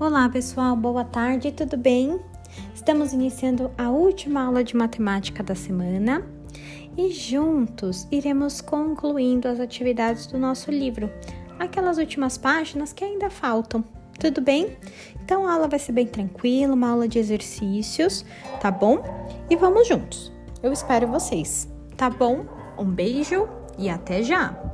Olá, pessoal, boa tarde, tudo bem? Estamos iniciando a última aula de matemática da semana e juntos iremos concluindo as atividades do nosso livro, aquelas últimas páginas que ainda faltam. Tudo bem? Então a aula vai ser bem tranquila, uma aula de exercícios, tá bom? E vamos juntos. Eu espero vocês, tá bom? Um beijo e até já!